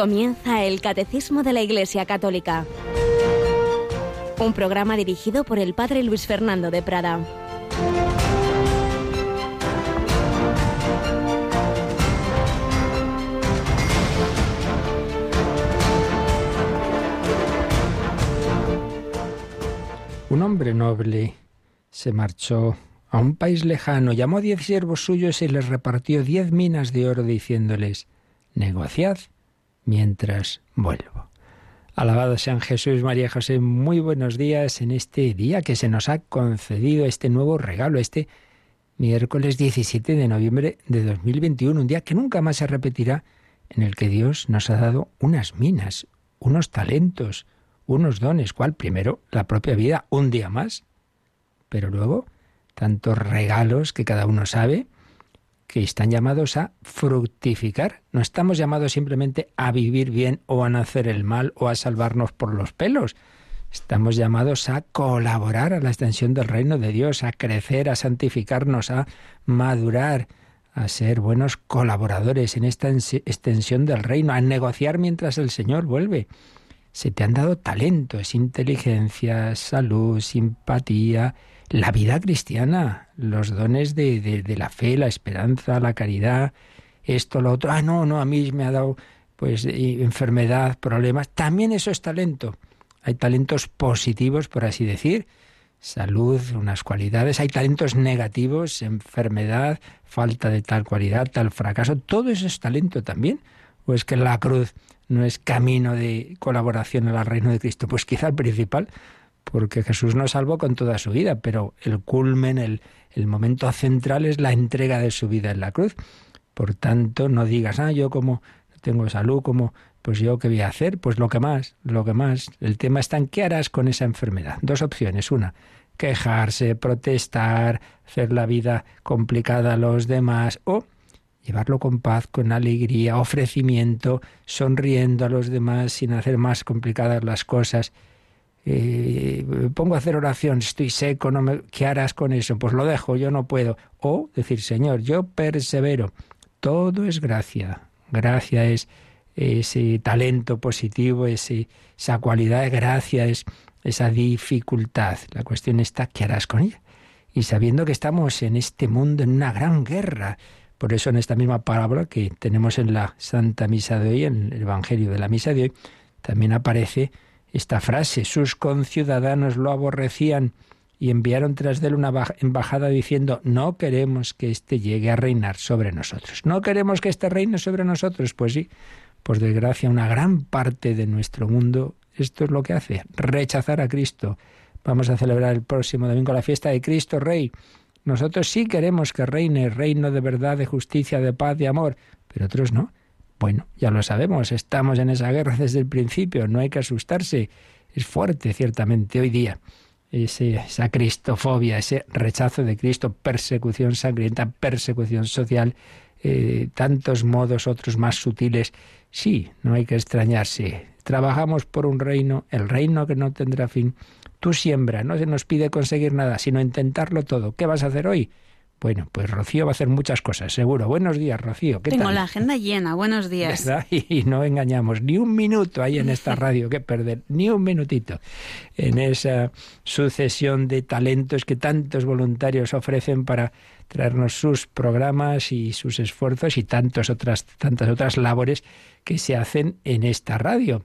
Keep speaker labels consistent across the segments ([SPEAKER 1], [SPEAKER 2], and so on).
[SPEAKER 1] Comienza el Catecismo de la Iglesia Católica. Un programa dirigido por el Padre Luis Fernando de Prada.
[SPEAKER 2] Un hombre noble se marchó a un país lejano, llamó diez siervos suyos y les repartió diez minas de oro diciéndoles, negociad mientras vuelvo. Alabado sean Jesús, María José, muy buenos días en este día que se nos ha concedido este nuevo regalo, este miércoles 17 de noviembre de 2021, un día que nunca más se repetirá, en el que Dios nos ha dado unas minas, unos talentos, unos dones, cual primero la propia vida, un día más, pero luego tantos regalos que cada uno sabe, que están llamados a fructificar. No estamos llamados simplemente a vivir bien o a nacer el mal o a salvarnos por los pelos. Estamos llamados a colaborar a la extensión del reino de Dios, a crecer, a santificarnos, a madurar, a ser buenos colaboradores en esta extensión del reino, a negociar mientras el Señor vuelve. Se te han dado talentos, inteligencia, salud, simpatía, la vida cristiana, los dones de, de, la fe, la esperanza, la caridad, esto, lo otro. Ah, no, no, a mí me ha dado pues enfermedad, problemas. También eso es talento. Hay talentos positivos, por así decir, salud, unas cualidades. Hay talentos negativos, enfermedad, falta de tal cualidad, tal fracaso. Todo eso es talento también. ¿O es que la cruz no es camino de colaboración al reino de Cristo? Pues quizá el principal porque Jesús nos salvó con toda su vida, pero el culmen, el, el momento central es la entrega de su vida en la cruz. Por tanto, no digas, ah, yo como tengo salud, como, pues yo qué voy a hacer, pues lo que más, lo que más. El tema está en qué harás con esa enfermedad. Dos opciones. Una, quejarse, protestar, hacer la vida complicada a los demás o llevarlo con paz, con alegría, ofrecimiento, sonriendo a los demás sin hacer más complicadas las cosas eh, pongo a hacer oración, estoy seco, no me, ¿qué harás con eso? Pues lo dejo, yo no puedo. O decir, Señor, yo persevero. Todo es gracia. Gracia es ese talento positivo, ese, esa cualidad de gracia, es esa dificultad. La cuestión está, ¿qué harás con ella? Y sabiendo que estamos en este mundo, en una gran guerra, por eso en esta misma palabra que tenemos en la Santa Misa de hoy, en el Evangelio de la Misa de hoy, también aparece esta frase. Sus conciudadanos lo aborrecían y enviaron tras de él una embajada diciendo, no queremos que éste llegue a reinar sobre nosotros. No queremos que éste reine sobre nosotros. Pues sí, por desgracia, una gran parte de nuestro mundo esto es lo que hace, rechazar a Cristo. Vamos a celebrar el próximo domingo la fiesta de Cristo Rey. Nosotros sí queremos que reine, reino de verdad, de justicia, de paz, de amor, pero otros no. Bueno, ya lo sabemos, estamos en esa guerra desde el principio, no hay que asustarse. Es fuerte, ciertamente, hoy día. esa cristofobia, ese rechazo de Cristo, persecución sangrienta, persecución social, eh, tantos modos, otros más sutiles. Sí, no hay que extrañarse. Trabajamos por un reino, el reino que no tendrá fin. Tú siembra, no se nos pide conseguir nada, sino intentarlo todo. ¿Qué vas a hacer hoy? Bueno, pues Rocío va a hacer muchas cosas, seguro. Buenos días, Rocío.
[SPEAKER 3] ¿Qué Tengo la agenda llena, buenos días.
[SPEAKER 2] Y no engañamos, ni un minuto hay en esta radio que perder, ni un minutito en esa sucesión de talentos que tantos voluntarios ofrecen para traernos sus programas y sus esfuerzos y tantas otras, tantas otras labores que se hacen en esta radio.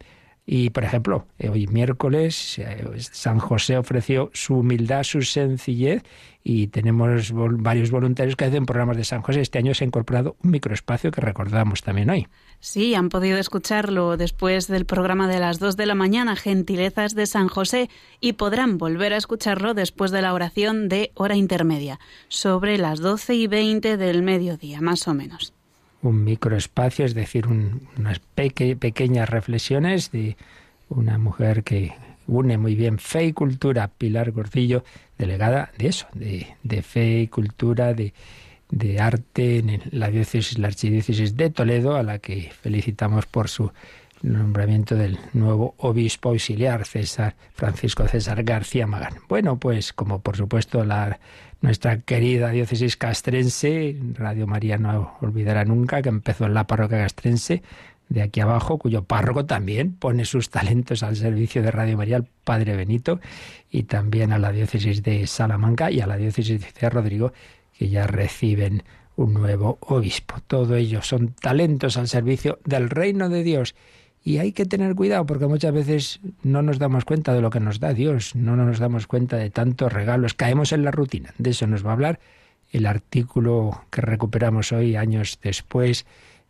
[SPEAKER 2] Y, por ejemplo, eh, hoy miércoles eh, San José ofreció su humildad, su sencillez y tenemos varios voluntarios que hacen programas de San José. Este año se ha incorporado un microespacio que recordamos también hoy.
[SPEAKER 3] Sí, han podido escucharlo después del programa de las 2 de la mañana, Gentilezas de San José, y podrán volver a escucharlo después de la oración de hora intermedia, sobre las 12 y 20 del mediodía, más o menos
[SPEAKER 2] un microespacio, es decir, unas pequeñas reflexiones de una mujer que une muy bien fe y cultura, Pilar Gordillo, delegada de eso, de, de fe y cultura, de, de arte en la diócesis, la archidiócesis de Toledo, a la que felicitamos por su nombramiento del nuevo obispo auxiliar, César Francisco César García Magán. Bueno, pues como por supuesto la nuestra querida diócesis castrense, Radio María no olvidará nunca que empezó en la parroquia castrense de aquí abajo, cuyo párroco también pone sus talentos al servicio de Radio María, el Padre Benito, y también a la diócesis de Salamanca y a la diócesis de Rodrigo, que ya reciben un nuevo obispo. Todo ello son talentos al servicio del reino de Dios. Y hay que tener cuidado porque muchas veces no nos damos cuenta de lo que nos da Dios, no nos damos cuenta de tantos regalos, caemos en la rutina. De eso nos va a hablar el artículo que recuperamos hoy, años después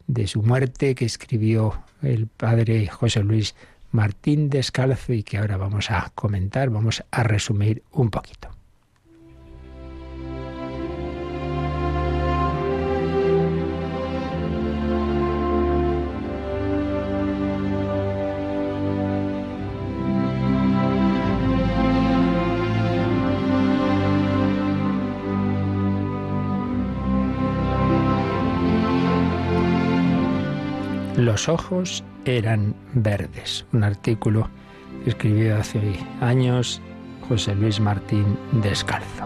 [SPEAKER 2] de su muerte, que escribió el padre José Luis Martín Descalzo y que ahora vamos a comentar, vamos a resumir un poquito. Los ojos eran verdes. Un artículo escribió hace años José Luis Martín Descalzo.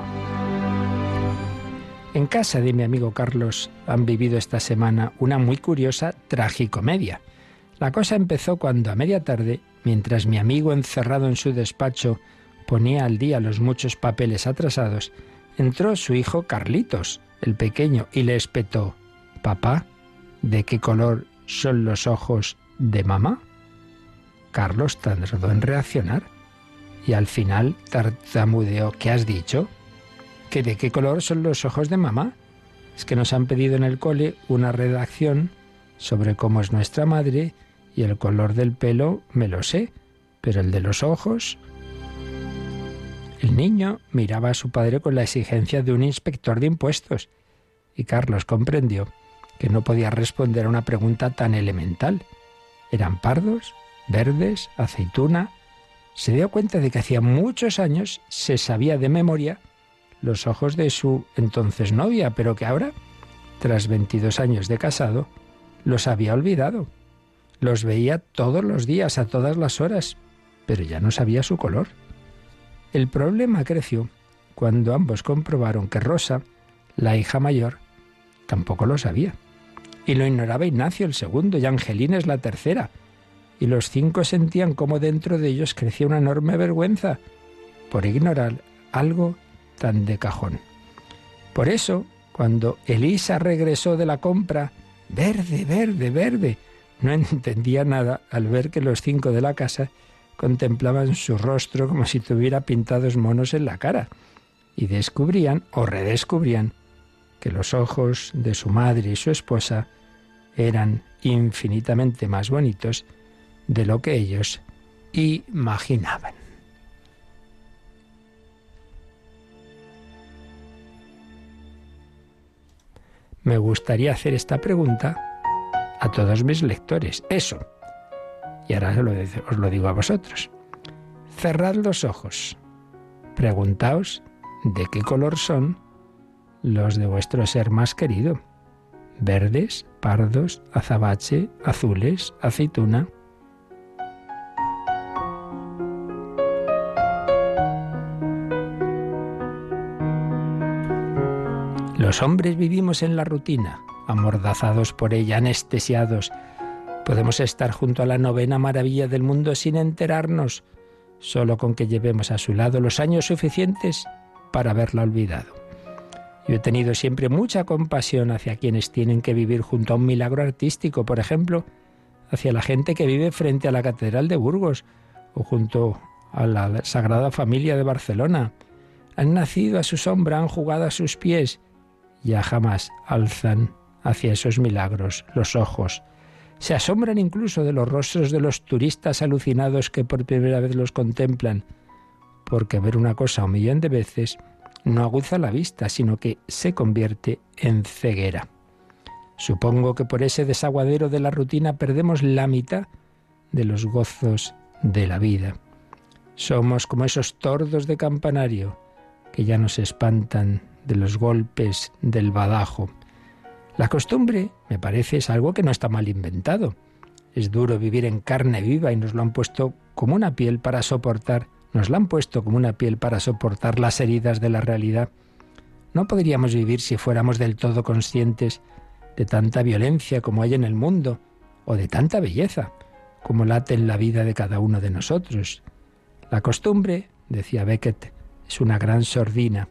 [SPEAKER 2] En casa de mi amigo Carlos han vivido esta semana una muy curiosa tragicomedia. La cosa empezó cuando a media tarde, mientras mi amigo encerrado en su despacho ponía al día los muchos papeles atrasados, entró su hijo Carlitos, el pequeño, y le espetó Papá, ¿de qué color son los ojos de mamá? Carlos tardó en reaccionar y al final tartamudeó. ¿Qué has dicho? ¿Que de qué color son los ojos de mamá? Es que nos han pedido en el cole una redacción sobre cómo es nuestra madre y el color del pelo me lo sé, pero el de los ojos... El niño miraba a su padre con la exigencia de un inspector de impuestos y Carlos comprendió que no podía responder a una pregunta tan elemental. ¿Eran pardos, verdes, aceituna? Se dio cuenta de que hacía muchos años se sabía de memoria los ojos de su entonces novia, pero que ahora, tras 22 años de casado, los había olvidado. Los veía todos los días, a todas las horas, pero ya no sabía su color. El problema creció cuando ambos comprobaron que Rosa, la hija mayor, tampoco lo sabía. Y lo ignoraba Ignacio el segundo y Angelina es la tercera. Y los cinco sentían cómo dentro de ellos crecía una enorme vergüenza por ignorar algo tan de cajón. Por eso, cuando Elisa regresó de la compra, verde, verde, verde, no entendía nada al ver que los cinco de la casa contemplaban su rostro como si tuviera pintados monos en la cara, y descubrían o redescubrían que los ojos de su madre y su esposa eran infinitamente más bonitos de lo que ellos imaginaban. Me gustaría hacer esta pregunta a todos mis lectores. Eso. Y ahora os lo digo a vosotros. Cerrad los ojos. Preguntaos de qué color son los de vuestro ser más querido verdes, pardos, azabache, azules, aceituna. Los hombres vivimos en la rutina, amordazados por ella, anestesiados. Podemos estar junto a la novena maravilla del mundo sin enterarnos, solo con que llevemos a su lado los años suficientes para haberla olvidado. Yo he tenido siempre mucha compasión hacia quienes tienen que vivir junto a un milagro artístico, por ejemplo, hacia la gente que vive frente a la Catedral de Burgos o junto a la Sagrada Familia de Barcelona. Han nacido a su sombra, han jugado a sus pies, ya jamás alzan hacia esos milagros los ojos. Se asombran incluso de los rostros de los turistas alucinados que por primera vez los contemplan, porque ver una cosa un millón de veces no aguza la vista, sino que se convierte en ceguera. Supongo que por ese desaguadero de la rutina perdemos la mitad de los gozos de la vida. Somos como esos tordos de campanario que ya nos espantan de los golpes del badajo. La costumbre, me parece, es algo que no está mal inventado. Es duro vivir en carne viva y nos lo han puesto como una piel para soportar nos la han puesto como una piel para soportar las heridas de la realidad. No podríamos vivir si fuéramos del todo conscientes de tanta violencia como hay en el mundo, o de tanta belleza como late en la vida de cada uno de nosotros. La costumbre, decía Beckett, es una gran sordina.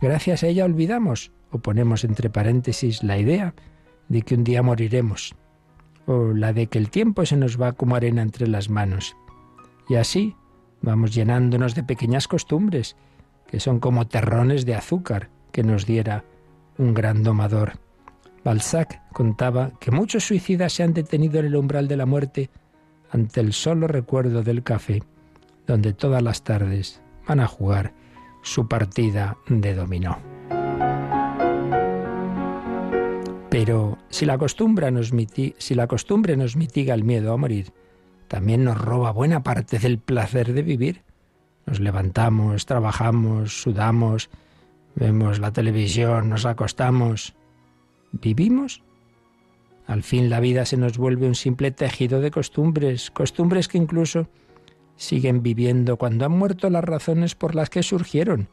[SPEAKER 2] Gracias a ella olvidamos o ponemos entre paréntesis la idea de que un día moriremos o la de que el tiempo se nos va como arena entre las manos. Y así vamos llenándonos de pequeñas costumbres que son como terrones de azúcar que nos diera un gran domador. Balzac contaba que muchos suicidas se han detenido en el umbral de la muerte ante el solo recuerdo del café, donde todas las tardes van a jugar su partida de dominó. Pero si la, costumbre nos si la costumbre nos mitiga el miedo a morir, también nos roba buena parte del placer de vivir. Nos levantamos, trabajamos, sudamos, vemos la televisión, nos acostamos. ¿Vivimos? Al fin la vida se nos vuelve un simple tejido de costumbres, costumbres que incluso siguen viviendo cuando han muerto las razones por las que surgieron.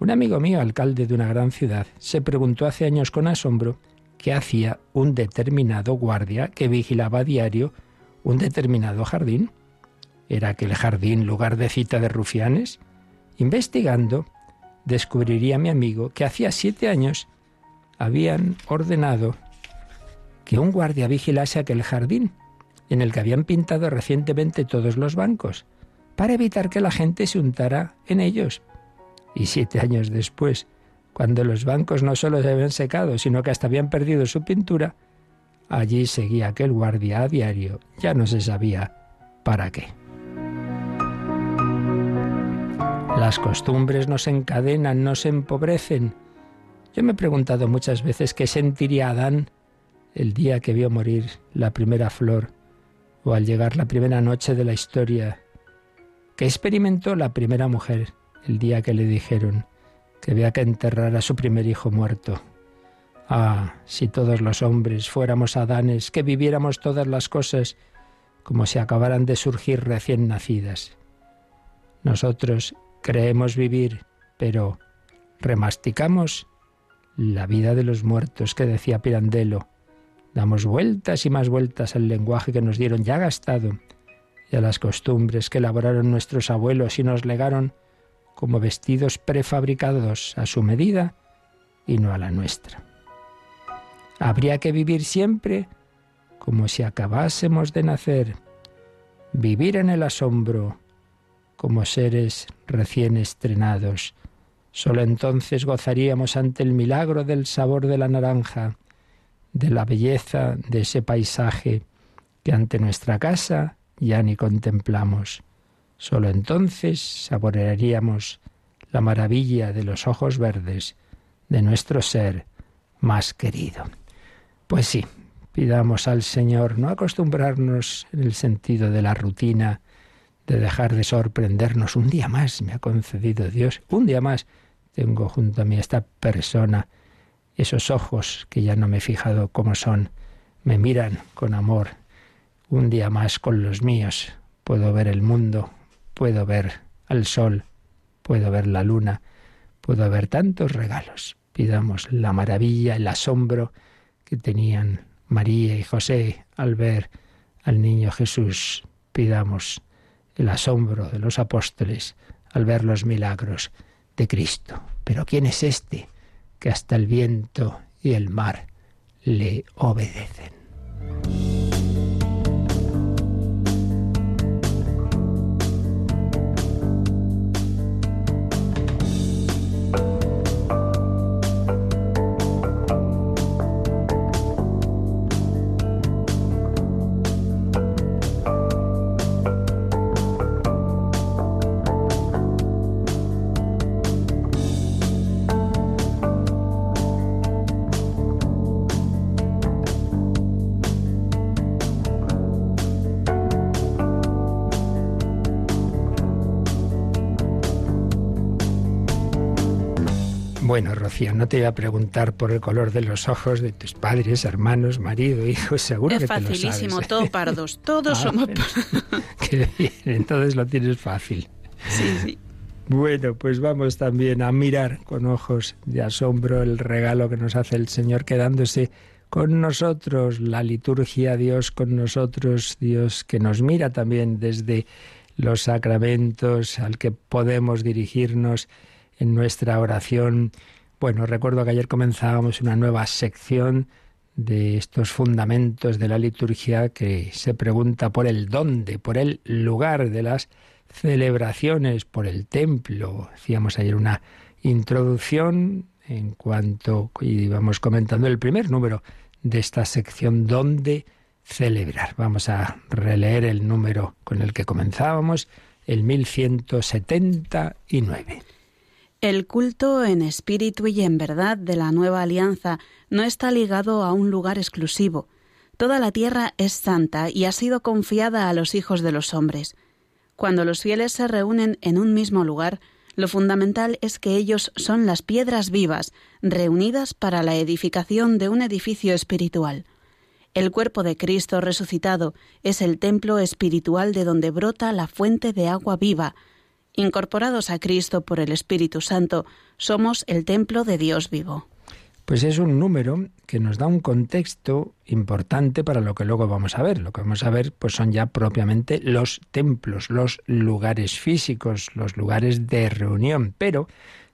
[SPEAKER 2] Un amigo mío, alcalde de una gran ciudad, se preguntó hace años con asombro qué hacía un determinado guardia que vigilaba a diario un determinado jardín. ¿Era aquel jardín lugar de cita de rufianes? Investigando, descubriría mi amigo que hacía siete años habían ordenado que un guardia vigilase aquel jardín, en el que habían pintado recientemente todos los bancos, para evitar que la gente se untara en ellos. Y siete años después, cuando los bancos no solo se habían secado, sino que hasta habían perdido su pintura, allí seguía aquel guardia a diario, ya no se sabía para qué. Las costumbres nos encadenan, nos empobrecen. Yo me he preguntado muchas veces qué sentiría Adán el día que vio morir la primera flor o al llegar la primera noche de la historia, que experimentó la primera mujer el día que le dijeron que había que enterrar a su primer hijo muerto. Ah, si todos los hombres fuéramos Adanes, que viviéramos todas las cosas como si acabaran de surgir recién nacidas. Nosotros creemos vivir, pero remasticamos la vida de los muertos que decía Pirandello, Damos vueltas y más vueltas al lenguaje que nos dieron ya gastado y a las costumbres que elaboraron nuestros abuelos y nos legaron como vestidos prefabricados a su medida y no a la nuestra. Habría que vivir siempre como si acabásemos de nacer, vivir en el asombro como seres recién estrenados. Solo entonces gozaríamos ante el milagro del sabor de la naranja, de la belleza de ese paisaje que ante nuestra casa ya ni contemplamos. Solo entonces saborearíamos la maravilla de los ojos verdes de nuestro ser más querido. Pues sí, pidamos al Señor no acostumbrarnos en el sentido de la rutina, de dejar de sorprendernos. Un día más me ha concedido Dios, un día más tengo junto a mí esta persona esos ojos que ya no me he fijado cómo son, me miran con amor. Un día más con los míos puedo ver el mundo, puedo ver al sol, puedo ver la luna, puedo ver tantos regalos. Pidamos la maravilla, el asombro que tenían María y José al ver al niño Jesús. Pidamos el asombro de los apóstoles al ver los milagros de Cristo. Pero ¿quién es este? que hasta el viento y el mar le obedecen. No te voy a preguntar por el color de los ojos de tus padres, hermanos, marido, hijos, seguro que te lo sabes.
[SPEAKER 3] Es facilísimo, todo pardos, todos ah, somos pardos.
[SPEAKER 2] Qué bien, entonces lo tienes fácil.
[SPEAKER 3] Sí, sí.
[SPEAKER 2] Bueno, pues vamos también a mirar con ojos de asombro el regalo que nos hace el Señor quedándose con nosotros, la liturgia Dios con nosotros, Dios que nos mira también desde los sacramentos al que podemos dirigirnos en nuestra oración. Bueno, recuerdo que ayer comenzábamos una nueva sección de estos fundamentos de la liturgia que se pregunta por el dónde, por el lugar de las celebraciones, por el templo. Hacíamos ayer una introducción en cuanto íbamos comentando el primer número de esta sección dónde celebrar. Vamos a releer el número con el que comenzábamos, el 1179.
[SPEAKER 3] El culto en espíritu y en verdad de la nueva alianza no está ligado a un lugar exclusivo. Toda la tierra es santa y ha sido confiada a los hijos de los hombres. Cuando los fieles se reúnen en un mismo lugar, lo fundamental es que ellos son las piedras vivas, reunidas para la edificación de un edificio espiritual. El cuerpo de Cristo resucitado es el templo espiritual de donde brota la fuente de agua viva. Incorporados a Cristo por el Espíritu Santo, somos el templo de Dios vivo.
[SPEAKER 2] Pues es un número que nos da un contexto importante para lo que luego vamos a ver. Lo que vamos a ver pues son ya propiamente los templos, los lugares físicos, los lugares de reunión, pero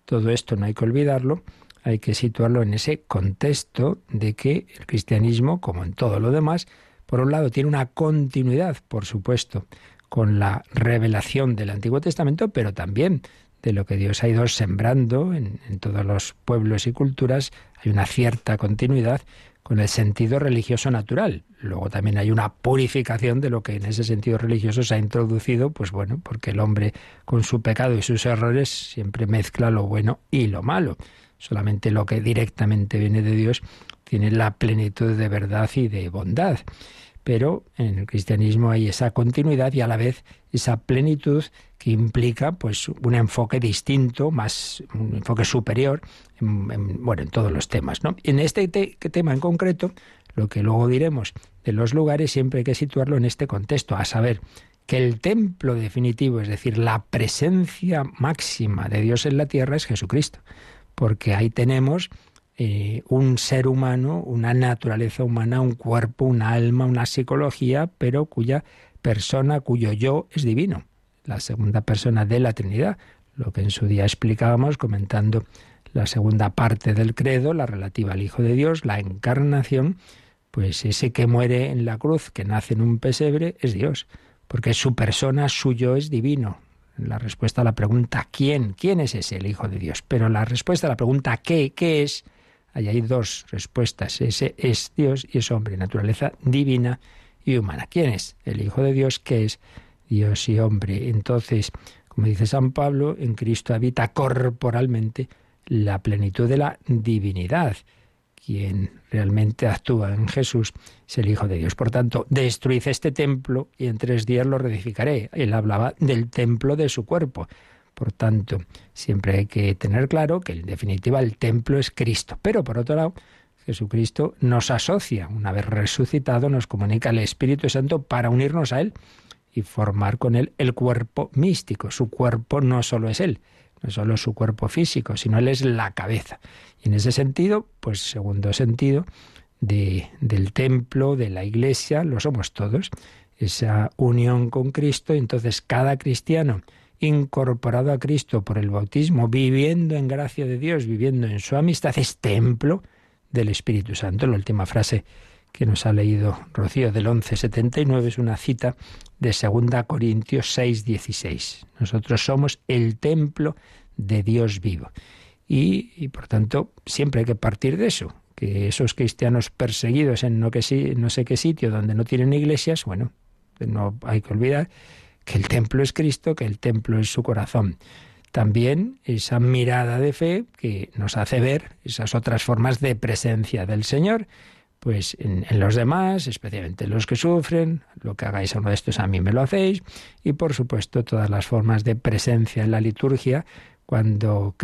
[SPEAKER 2] todo esto no hay que olvidarlo, hay que situarlo en ese contexto de que el cristianismo, como en todo lo demás, por un lado tiene una continuidad, por supuesto, con la revelación del Antiguo Testamento, pero también de lo que Dios ha ido sembrando en, todos los pueblos y culturas, hay una cierta continuidad con el sentido religioso natural. Luego también hay una purificación de lo que en ese sentido religioso se ha introducido, pues bueno, porque el hombre con su pecado y sus errores siempre mezcla lo bueno y lo malo. Solamente lo que directamente viene de Dios tiene la plenitud de verdad y de bondad pero en el cristianismo hay esa continuidad y a la vez esa plenitud que implica pues un enfoque distinto, más un enfoque superior, en, bueno, en todos los temas, ¿no? En este tema en concreto, lo que luego diremos de los lugares siempre hay que situarlo en este contexto, a saber que el templo definitivo, es decir, la presencia máxima de Dios en la tierra es Jesucristo, porque ahí tenemos eh, un ser humano, una naturaleza humana, un cuerpo, una alma, una psicología, pero cuya persona, cuyo yo es divino, la segunda persona de la Trinidad, lo que en su día explicábamos comentando la segunda parte del credo, la relativa al Hijo de Dios, la encarnación, pues ese que muere en la cruz, que nace en un pesebre, es Dios, porque su persona, su yo es divino. La respuesta a la pregunta ¿quién? ¿Quién es ese el Hijo de Dios? Pero la respuesta a la pregunta ¿qué? ¿Qué es? Ahí hay dos respuestas. Ese es Dios y es hombre, naturaleza divina y humana. ¿Quién es? El Hijo de Dios, que es Dios y hombre. Entonces, como dice San Pablo, en Cristo habita corporalmente la plenitud de la divinidad. Quien realmente actúa en Jesús es el Hijo de Dios. Por tanto, destruid este templo y en tres días lo reedificaré. Él hablaba del templo de su cuerpo. Por tanto, siempre hay que tener claro que en definitiva el templo es Cristo. Pero por otro lado, Jesucristo nos asocia, una vez resucitado, nos comunica el Espíritu Santo para unirnos a Él y formar con Él el cuerpo místico. Su cuerpo no solo es Él, no solo su cuerpo físico, sino Él es la cabeza. Y en ese sentido, pues segundo sentido, de, del templo, de la iglesia, lo somos todos, esa unión con Cristo, entonces cada cristiano incorporado a Cristo por el bautismo, viviendo en gracia de Dios, viviendo en su amistad, es templo del Espíritu Santo. La última frase que nos ha leído Rocío del 1179 es una cita de 2 Corintios 6, 16. Nosotros somos el templo de Dios vivo. Y, y, por tanto siempre hay que partir de eso, que esos cristianos perseguidos en no, que, no sé qué sitio donde no tienen iglesias, bueno, no hay que olvidar que el templo es Cristo, que el templo es su corazón. También esa mirada de fe que nos hace ver esas otras formas de presencia del Señor, pues en, los demás, especialmente los que sufren, lo que hagáis a uno de estos a mí me lo hacéis, y por supuesto todas las formas de presencia en la liturgia, cuando,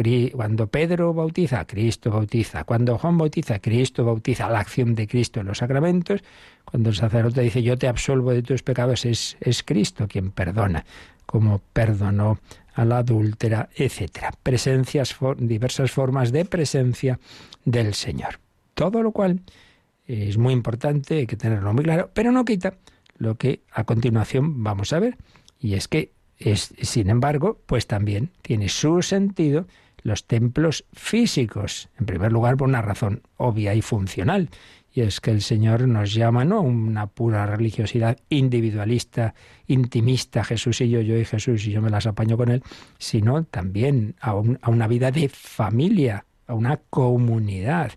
[SPEAKER 2] Pedro bautiza, Cristo bautiza. Cuando Juan bautiza, Cristo bautiza. La acción de Cristo en los sacramentos. Cuando el sacerdote dice yo te absolvo de tus pecados, es, es Cristo quien perdona, como perdonó a la adúltera, etc. Presencias, diversas formas de presencia del Señor. Todo lo cual es muy importante, hay que tenerlo muy claro, pero no quita lo que a continuación vamos a ver. Y es que, es, sin embargo, pues también tiene su sentido los templos físicos. En primer lugar, por una razón obvia y funcional. Y es que el Señor nos llama no a una pura religiosidad individualista, intimista, Jesús y yo, yo y Jesús y yo me las apaño con Él, sino también a, una vida de familia, a una comunidad.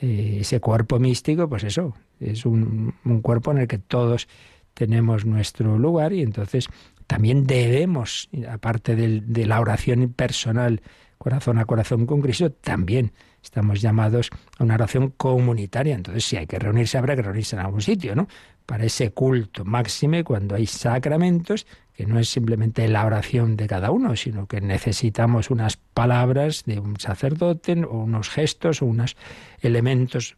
[SPEAKER 2] Eh, ese cuerpo místico, pues eso, es un, cuerpo en el que todos tenemos nuestro lugar y entonces también debemos, aparte de la oración personal, corazón a corazón con Cristo, también estamos llamados a una oración comunitaria. Entonces, si hay que reunirse, habrá que reunirse en algún sitio, ¿no? Para ese culto máxime, cuando hay sacramentos, que no es simplemente la oración de cada uno, sino que necesitamos unas palabras de un sacerdote, o unos gestos, o unos elementos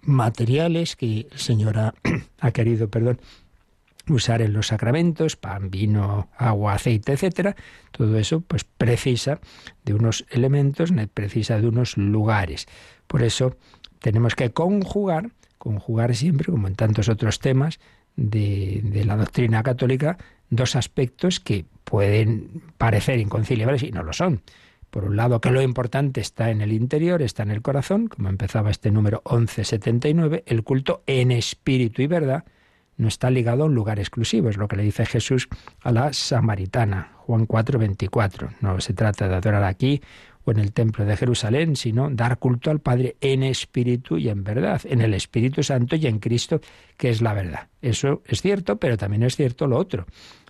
[SPEAKER 2] materiales que el Señor ha, ha querido, perdón, usar en los sacramentos, pan, vino, agua, aceite, etcétera, todo eso pues precisa de unos elementos, precisa de unos lugares. Por eso tenemos que conjugar, conjugar siempre, como en tantos otros temas de, de la doctrina católica, dos aspectos que pueden parecer inconciliables y no lo son. Por un lado, que lo importante está en el interior, está en el corazón, como empezaba este número 1179, el culto en espíritu y verdad, no está ligado a un lugar exclusivo, es lo que le dice Jesús a la samaritana, Juan 4, 24. No se trata de adorar aquí o en el templo de Jerusalén, sino dar culto al Padre en espíritu y en verdad, en el Espíritu Santo y en Cristo, que es la verdad. Eso es cierto, pero también es cierto lo otro.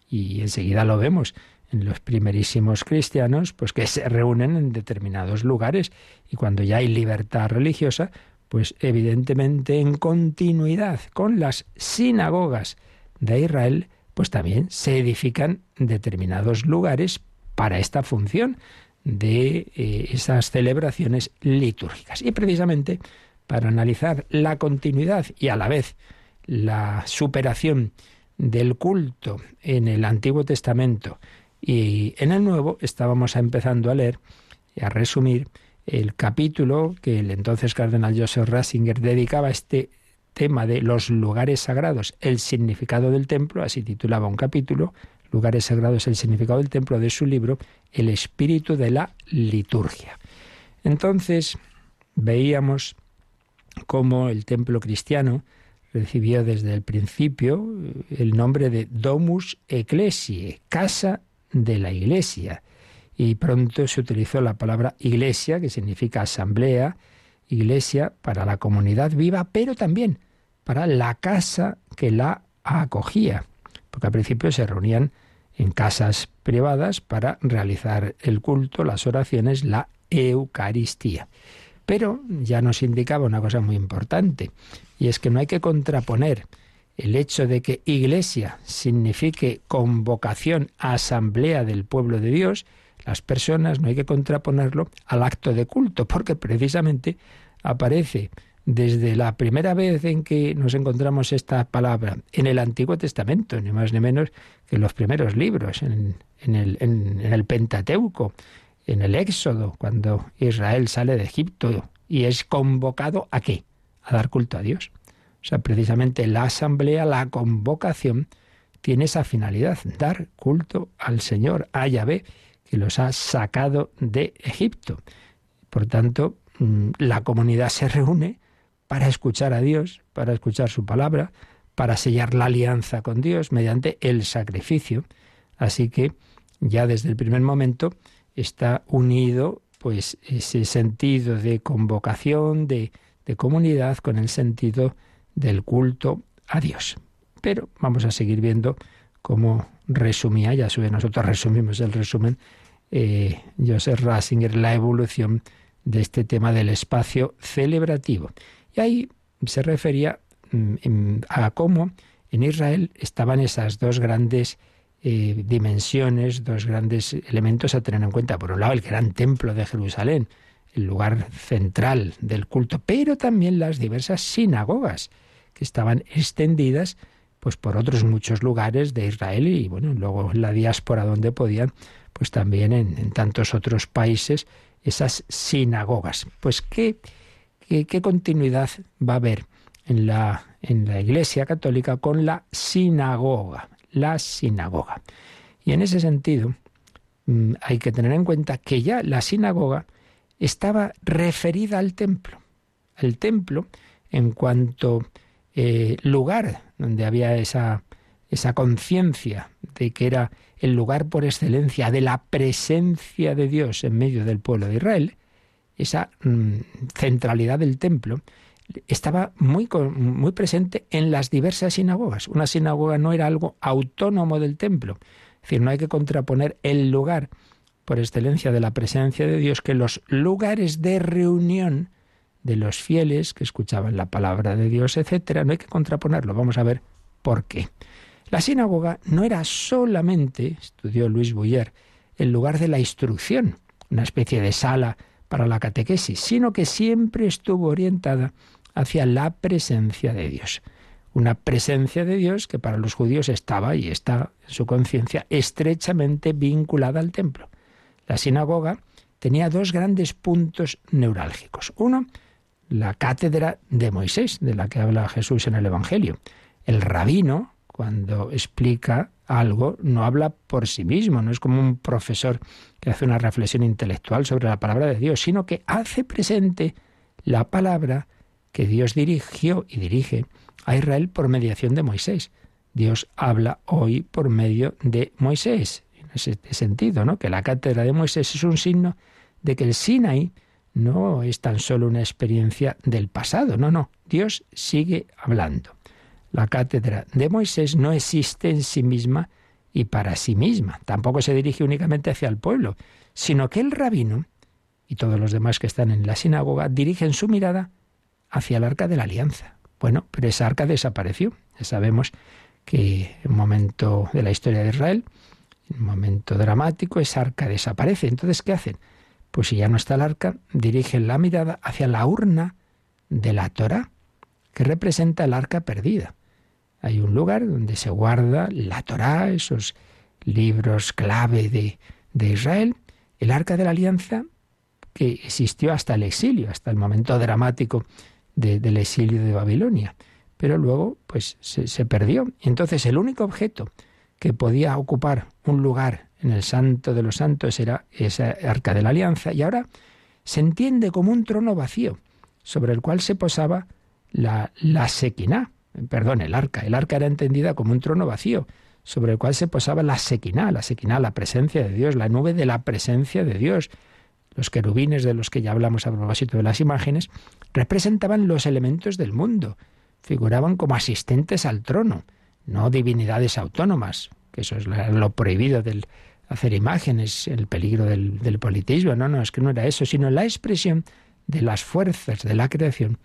[SPEAKER 2] Y enseguida lo vemos en los primerísimos cristianos, pues que se reúnen en determinados lugares y cuando ya hay libertad religiosa, pues evidentemente en continuidad con las sinagogas de Israel, pues también se edifican determinados lugares para esta función de eh, esas celebraciones litúrgicas. Y precisamente para analizar la continuidad y a la vez la superación del culto en el Antiguo Testamento y en el Nuevo, estábamos empezando a leer y a resumir el capítulo que el entonces cardenal Joseph Ratzinger dedicaba a este tema de los lugares sagrados, el significado del templo, así titulaba un capítulo, lugares sagrados, el significado del templo de su libro, El espíritu de la liturgia. Entonces veíamos cómo el templo cristiano recibió desde el principio el nombre de Domus Ecclesiae, casa de la iglesia y pronto se utilizó la palabra iglesia, que significa asamblea, iglesia para la comunidad viva, pero también para la casa que la acogía, porque al principio se reunían en casas privadas para realizar el culto, las oraciones, la Eucaristía. Pero ya nos indicaba una cosa muy importante, y es que no hay que contraponer el hecho de que iglesia signifique convocación, asamblea del pueblo de Dios, las personas, no hay que contraponerlo al acto de culto, porque precisamente aparece desde la primera vez en que nos encontramos esta palabra en el Antiguo Testamento, ni más ni menos que en los primeros libros, en, el, en el Pentateuco, en el Éxodo, cuando Israel sale de Egipto y es convocado a qué? A dar culto a Dios. O sea, precisamente la asamblea, la convocación, tiene esa finalidad, dar culto al Señor, a Yahvé que los ha sacado de Egipto. Por tanto, mm, la comunidad se reúne para escuchar a Dios, para escuchar su palabra, para sellar la alianza con Dios mediante el sacrificio. Así que ya desde el primer momento está unido pues ese sentido de convocación, de, de comunidad con el sentido del culto a Dios. Pero vamos a seguir viendo cómo resumía, ya sube, nosotros resumimos el resumen eh, Joseph Ratzinger la evolución de este tema del espacio celebrativo. Y ahí se refería mm, a cómo en Israel estaban esas dos grandes eh, dimensiones, dos grandes elementos a tener en cuenta. Por un lado, el gran templo de Jerusalén, el lugar central del culto, pero también las diversas sinagogas que estaban extendidas pues por otros muchos lugares de Israel y bueno, luego la diáspora donde podían pues también en, tantos otros países esas sinagogas. Pues ¿qué, qué, continuidad va a haber en la, en la Iglesia Católica con la sinagoga, la sinagoga. Y en ese sentido mm, hay que tener en cuenta que ya la sinagoga estaba referida al templo. El templo en cuanto eh, lugar donde había esa, esa conciencia de que era el lugar por excelencia de la presencia de Dios en medio del pueblo de Israel, esa mm, centralidad del templo estaba muy, muy presente en las diversas sinagogas. Una sinagoga no era algo autónomo del templo. Es decir, no hay que contraponer el lugar por excelencia de la presencia de Dios que los lugares de reunión de los fieles que escuchaban la palabra de Dios, etcétera, no hay que contraponerlo. Vamos a ver por qué. La sinagoga no era solamente, estudió Luis Buller, el lugar de la instrucción, una especie de sala para la catequesis, sino que siempre estuvo orientada hacia la presencia de Dios. Una presencia de Dios que para los judíos estaba y está en su conciencia estrechamente vinculada al templo. La sinagoga tenía dos grandes puntos neurálgicos. Uno, la cátedra de Moisés, de la que habla Jesús en el Evangelio. El rabino, cuando explica algo, no habla por sí mismo, no es como un profesor que hace una reflexión intelectual sobre la palabra de Dios, sino que hace presente la palabra que Dios dirigió y dirige a Israel por mediación de Moisés. Dios habla hoy por medio de Moisés. En ese sentido, ¿no? Que la cátedra de Moisés es un signo de que el Sinaí no es tan solo una experiencia del pasado, no, no. Dios sigue hablando. La cátedra de Moisés no existe en sí misma y para sí misma. Tampoco se dirige únicamente hacia el pueblo, sino que el rabino y todos los demás que están en la sinagoga dirigen su mirada hacia el arca de la alianza. Bueno, pero esa arca desapareció. Ya sabemos que en un momento de la historia de Israel, en un momento dramático, esa arca desaparece. Entonces, ¿qué hacen? Pues si ya no está el arca, dirigen la mirada hacia la urna de la Torá, que representa el arca perdida. Hay un lugar donde se guarda la Torá, esos libros clave de, de Israel, el arca de la alianza que existió hasta el exilio, hasta el momento dramático del exilio de Babilonia. Pero luego, pues se, perdió. Y entonces el único objeto que podía ocupar un lugar en el Santo de los Santos era esa arca de la alianza. Y ahora se entiende como un trono vacío, sobre el cual se posaba la, la perdón, el arca. El arca era entendida como un trono vacío, sobre el cual se posaba la sequiná, la sequiná, la presencia de Dios, la nube de la presencia de Dios. Los querubines de los que ya hablamos a propósito de las imágenes representaban los elementos del mundo, figuraban como asistentes al trono, no divinidades autónomas, que eso es lo prohibido del hacer imágenes, el peligro del, del politismo, no, no, es que no era eso, sino la expresión de las fuerzas de la creación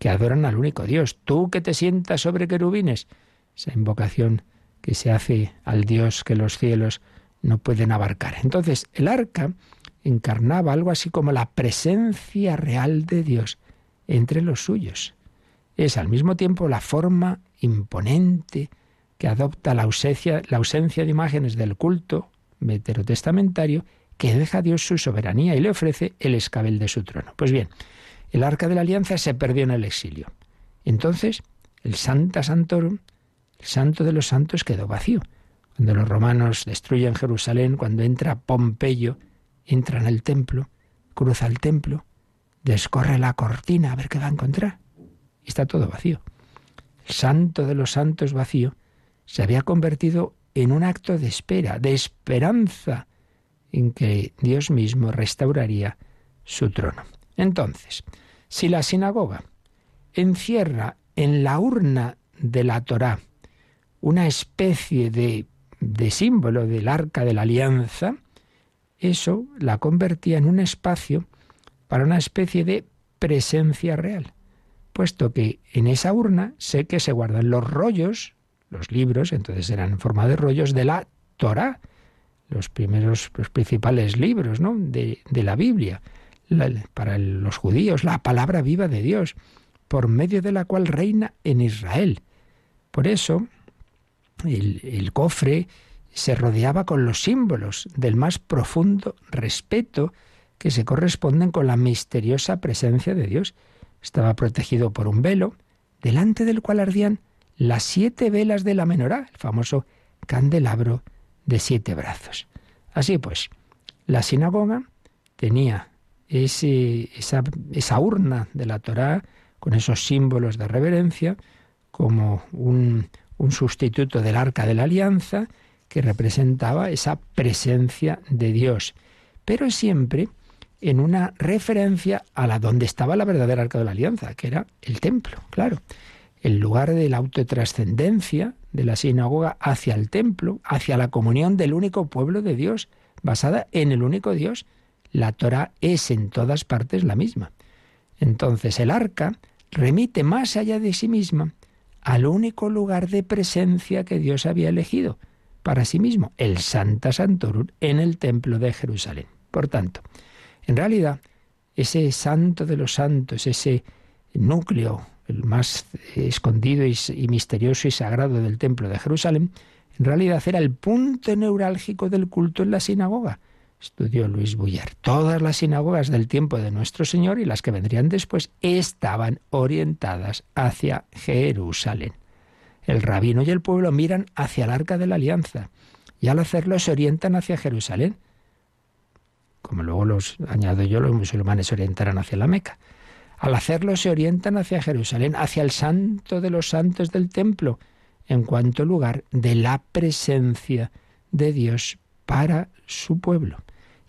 [SPEAKER 2] que adoran al único Dios. Tú que te sientas sobre querubines, esa invocación que se hace al Dios que los cielos no pueden abarcar. Entonces, el arca encarnaba algo así como la presencia real de Dios entre los suyos. Es al mismo tiempo la forma imponente que adopta la ausencia, la ausencia de imágenes del culto veterotestamentario que deja a Dios su soberanía y le ofrece el escabel de su trono. Pues bien, el arca de la alianza se perdió en el exilio. Entonces, el Santa Santorum, el santo de los santos, quedó vacío. Cuando los romanos destruyen Jerusalén, cuando entra Pompeyo, entra en el templo, cruza el templo, descorre la cortina a ver qué va a encontrar. Está todo vacío. El santo de los santos vacío se había convertido en un acto de espera, de esperanza en que Dios mismo restauraría su trono. Entonces, si la sinagoga encierra en la urna de la Torá una especie de, símbolo del arca de la alianza, eso la convertía en un espacio para una especie de presencia real, puesto que en esa urna sé que se guardan los rollos, los libros, entonces eran en forma de rollos de la Torá, los primeros, los principales libros ¿no? de la Biblia para los judíos, la palabra viva de Dios, por medio de la cual reina en Israel. Por eso, el, cofre se rodeaba con los símbolos del más profundo respeto que se corresponden con la misteriosa presencia de Dios. Estaba protegido por un velo, delante del cual ardían las siete velas de la menorá, el famoso candelabro de siete brazos. Así pues, la sinagoga tenía esa, urna de la Torá con esos símbolos de reverencia como un, un sustituto del arca de la alianza que representaba esa presencia de Dios, pero siempre en una referencia a la donde estaba la verdadera arca de la alianza, que era el templo, claro. El lugar de la autotrascendencia de la sinagoga hacia el templo, hacia la comunión del único pueblo de Dios, basada en el único Dios. La Torah es en todas partes la misma. Entonces el arca remite más allá de sí misma al único lugar de presencia que Dios había elegido para sí mismo, el Santa Santorum, en el templo de Jerusalén. Por tanto, en realidad, ese santo de los santos, ese núcleo, el más escondido y, misterioso y sagrado del templo de Jerusalén, en realidad era el punto neurálgico del culto en la sinagoga. Estudió Luis Buller. Todas las sinagogas del tiempo de nuestro Señor y las que vendrían después estaban orientadas hacia Jerusalén. El rabino y el pueblo miran hacia el arca de la alianza y al hacerlo se orientan hacia Jerusalén como luego los añado yo, los musulmanes se orientarán hacia la Meca. Al hacerlo se orientan hacia Jerusalén, hacia el santo de los santos del templo, en cuanto lugar de la presencia de Dios para su pueblo.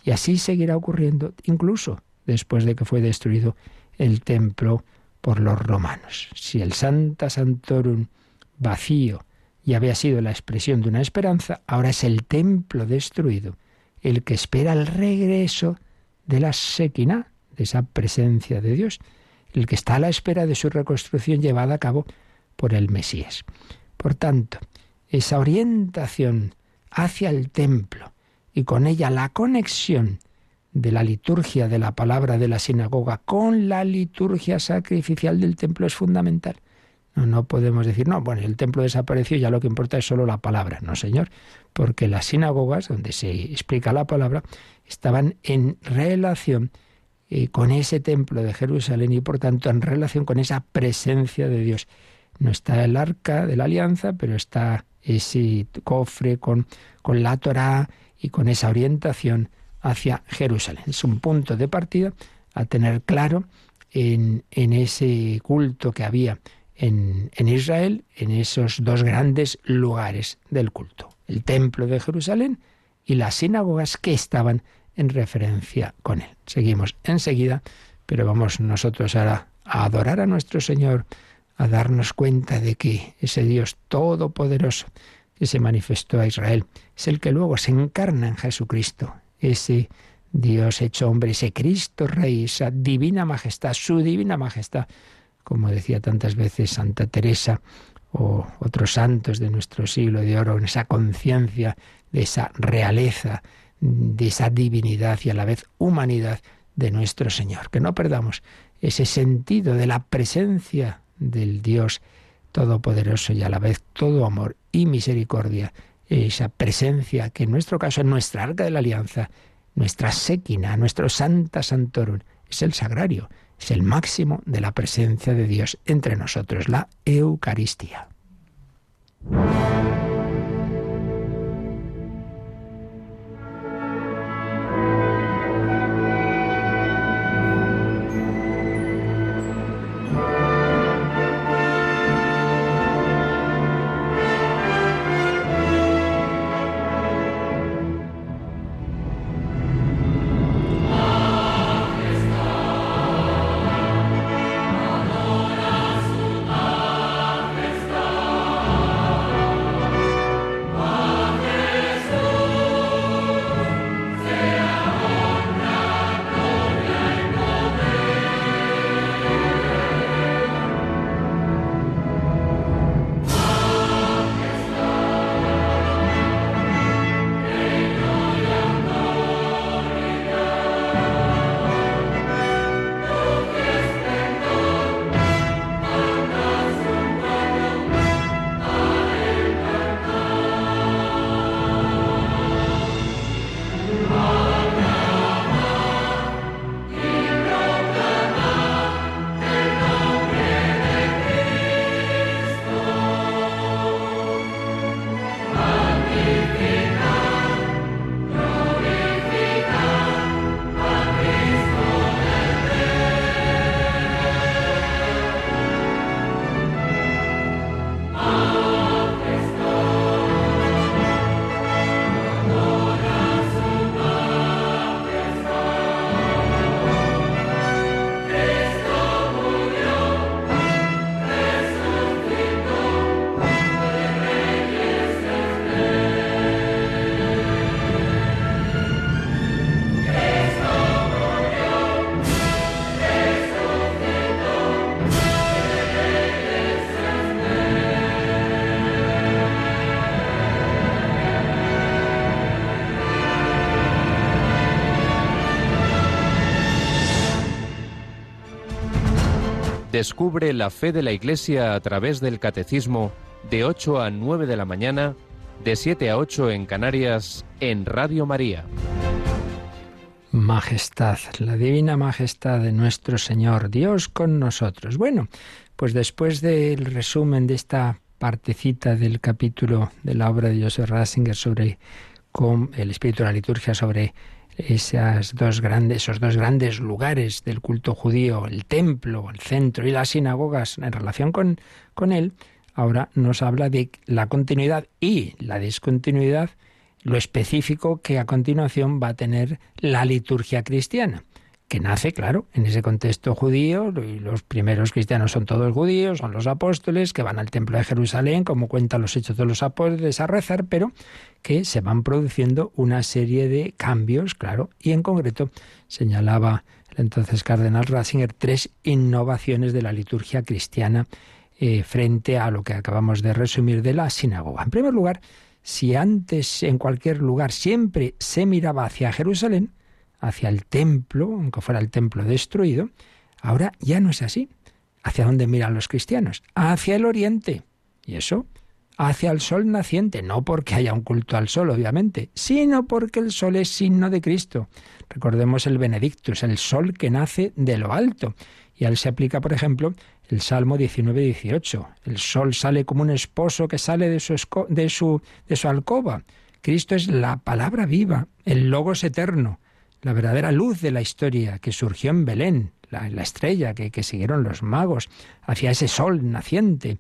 [SPEAKER 2] Y así seguirá ocurriendo incluso después de que fue destruido el templo por los romanos. Si el Santa Santorum vacío ya había sido la expresión de una esperanza, ahora es el templo destruido el que espera el regreso de la Sequina, de esa presencia de Dios, el que está a la espera de su reconstrucción llevada a cabo por el Mesías. Por tanto, esa orientación hacia el templo y con ella la conexión de la liturgia de la palabra de la sinagoga con la liturgia sacrificial del templo es fundamental. No, podemos decir, no, bueno, el templo desapareció, ya lo que importa es solo la palabra. No, Señor, porque las sinagogas, donde se explica la palabra, estaban en relación eh, con ese templo de Jerusalén y por tanto en relación con esa presencia de Dios. No está el arca de la alianza, pero está ese cofre con, con la Torá y con esa orientación hacia Jerusalén. Es un punto de partida a tener claro en, en ese culto que había en, Israel, en esos dos grandes lugares del culto, el templo de Jerusalén y las sinagogas que estaban en referencia con él. Seguimos enseguida, pero vamos nosotros ahora a adorar a nuestro Señor, a darnos cuenta de que ese Dios todopoderoso que se manifestó a Israel es el que luego se encarna en Jesucristo, ese Dios hecho hombre, ese Cristo Rey, esa divina majestad, su divina majestad como decía tantas veces Santa Teresa o otros santos de nuestro siglo de oro, en esa conciencia de esa realeza, de esa divinidad y a la vez humanidad de nuestro Señor. Que no perdamos ese sentido de la presencia del Dios Todopoderoso y a la vez todo amor y misericordia, esa presencia que en nuestro caso, en nuestra arca de la alianza, nuestra séquina, nuestro Santa Santorum, es el sagrario, es el máximo de la presencia de Dios entre nosotros, la Eucaristía.
[SPEAKER 4] Descubre la fe de la Iglesia a través del Catecismo de 8 a 9 de la mañana, de 7 a 8 en Canarias, en Radio María.
[SPEAKER 2] Majestad, la divina majestad de nuestro Señor, Dios con nosotros. Bueno, pues después del resumen de esta partecita del capítulo de la obra de Joseph Ratzinger sobre el espíritu de la liturgia, sobre esas dos grandes, esos dos grandes lugares del culto judío, el templo, el centro y las sinagogas en relación con, con él, ahora nos habla de la continuidad y la discontinuidad, lo específico que a continuación va a tener la liturgia cristiana que nace, claro, en ese contexto judío, y los primeros cristianos son todos judíos, son los apóstoles, que van al templo de Jerusalén, como cuentan los hechos de los apóstoles, a rezar, pero que se van produciendo una serie de cambios, claro, y en concreto señalaba el entonces cardenal Ratzinger tres innovaciones de la liturgia cristiana eh, frente a lo que acabamos de resumir de la sinagoga. En primer lugar, si antes en cualquier lugar siempre se miraba hacia Jerusalén, hacia el templo, aunque fuera el templo destruido, ahora ya no es así. ¿Hacia dónde miran los cristianos? Hacia el oriente. ¿Y eso? Hacia el sol naciente, no porque haya un culto al sol, obviamente, sino porque el sol es signo de Cristo. Recordemos el Benedictus, el sol que nace de lo alto. Y a él se aplica, por ejemplo, el Salmo 19-18. El sol sale como un esposo que sale de su, de su, de su alcoba. Cristo es la palabra viva, el logos eterno la verdadera luz de la historia que surgió en Belén, la, estrella que, siguieron los magos, hacia ese sol naciente,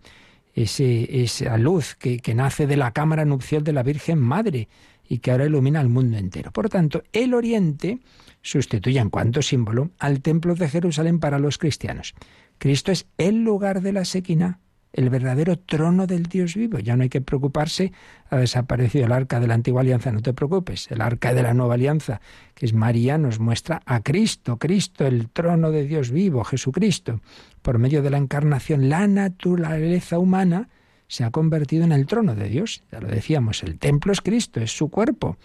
[SPEAKER 2] ese, esa luz que, que nace de la cámara nupcial de la Virgen Madre y que ahora ilumina al mundo entero. Por tanto, el Oriente sustituye en cuanto símbolo al Templo de Jerusalén para los cristianos. Cristo es el lugar de la sequina, el verdadero trono del Dios vivo. Ya no hay que preocuparse, ha desaparecido el arca de la antigua alianza, no te preocupes. El arca de la nueva alianza, que es María, nos muestra a Cristo, Cristo, el trono de Dios vivo, Jesucristo. Por medio de la encarnación, la naturaleza humana se ha convertido en el trono de Dios. Ya lo decíamos, el templo es Cristo, es su cuerpo,